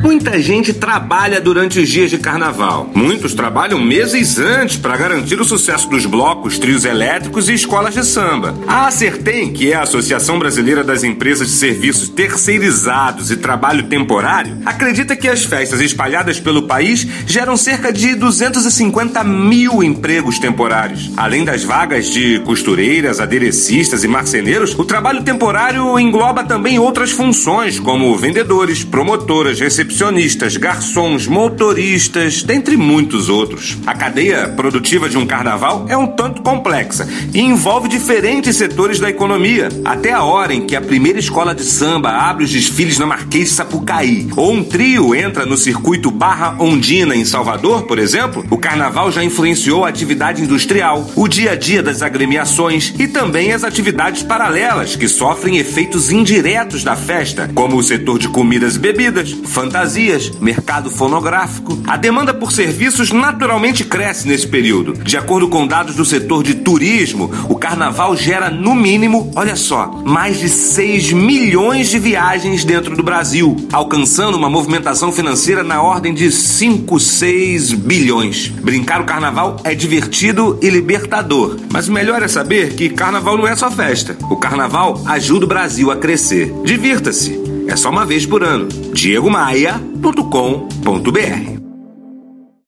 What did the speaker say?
Muita gente trabalha durante os dias de carnaval. Muitos trabalham meses antes para garantir o sucesso dos blocos, trios elétricos e escolas de samba. A Acertem, que é a Associação Brasileira das Empresas de Serviços Terceirizados e Trabalho Temporário, acredita que as festas espalhadas pelo país geram cerca de 250 mil empregos temporários. Além das vagas de costureiras, aderecistas e marceneiros, o trabalho temporário engloba também outras funções, como vendedores, promotoras, recepcionistas recepcionistas, garçons, motoristas, dentre muitos outros. A cadeia produtiva de um carnaval é um tanto complexa e envolve diferentes setores da economia. Até a hora em que a primeira escola de samba abre os desfiles na Marquês de Sapucaí, ou um trio entra no circuito Barra Ondina em Salvador, por exemplo, o carnaval já influenciou a atividade industrial, o dia a dia das agremiações e também as atividades paralelas que sofrem efeitos indiretos da festa, como o setor de comidas e bebidas, fantasias fantasias, mercado fonográfico. A demanda por serviços naturalmente cresce nesse período. De acordo com dados do setor de turismo, o carnaval gera, no mínimo, olha só, mais de 6 milhões de viagens dentro do Brasil, alcançando uma movimentação financeira na ordem de 5, 6 bilhões. Brincar o carnaval é divertido e libertador, mas o melhor é saber que carnaval não é só festa. O carnaval ajuda o Brasil a crescer. Divirta-se. É só uma vez por ano. diegomaia.com.br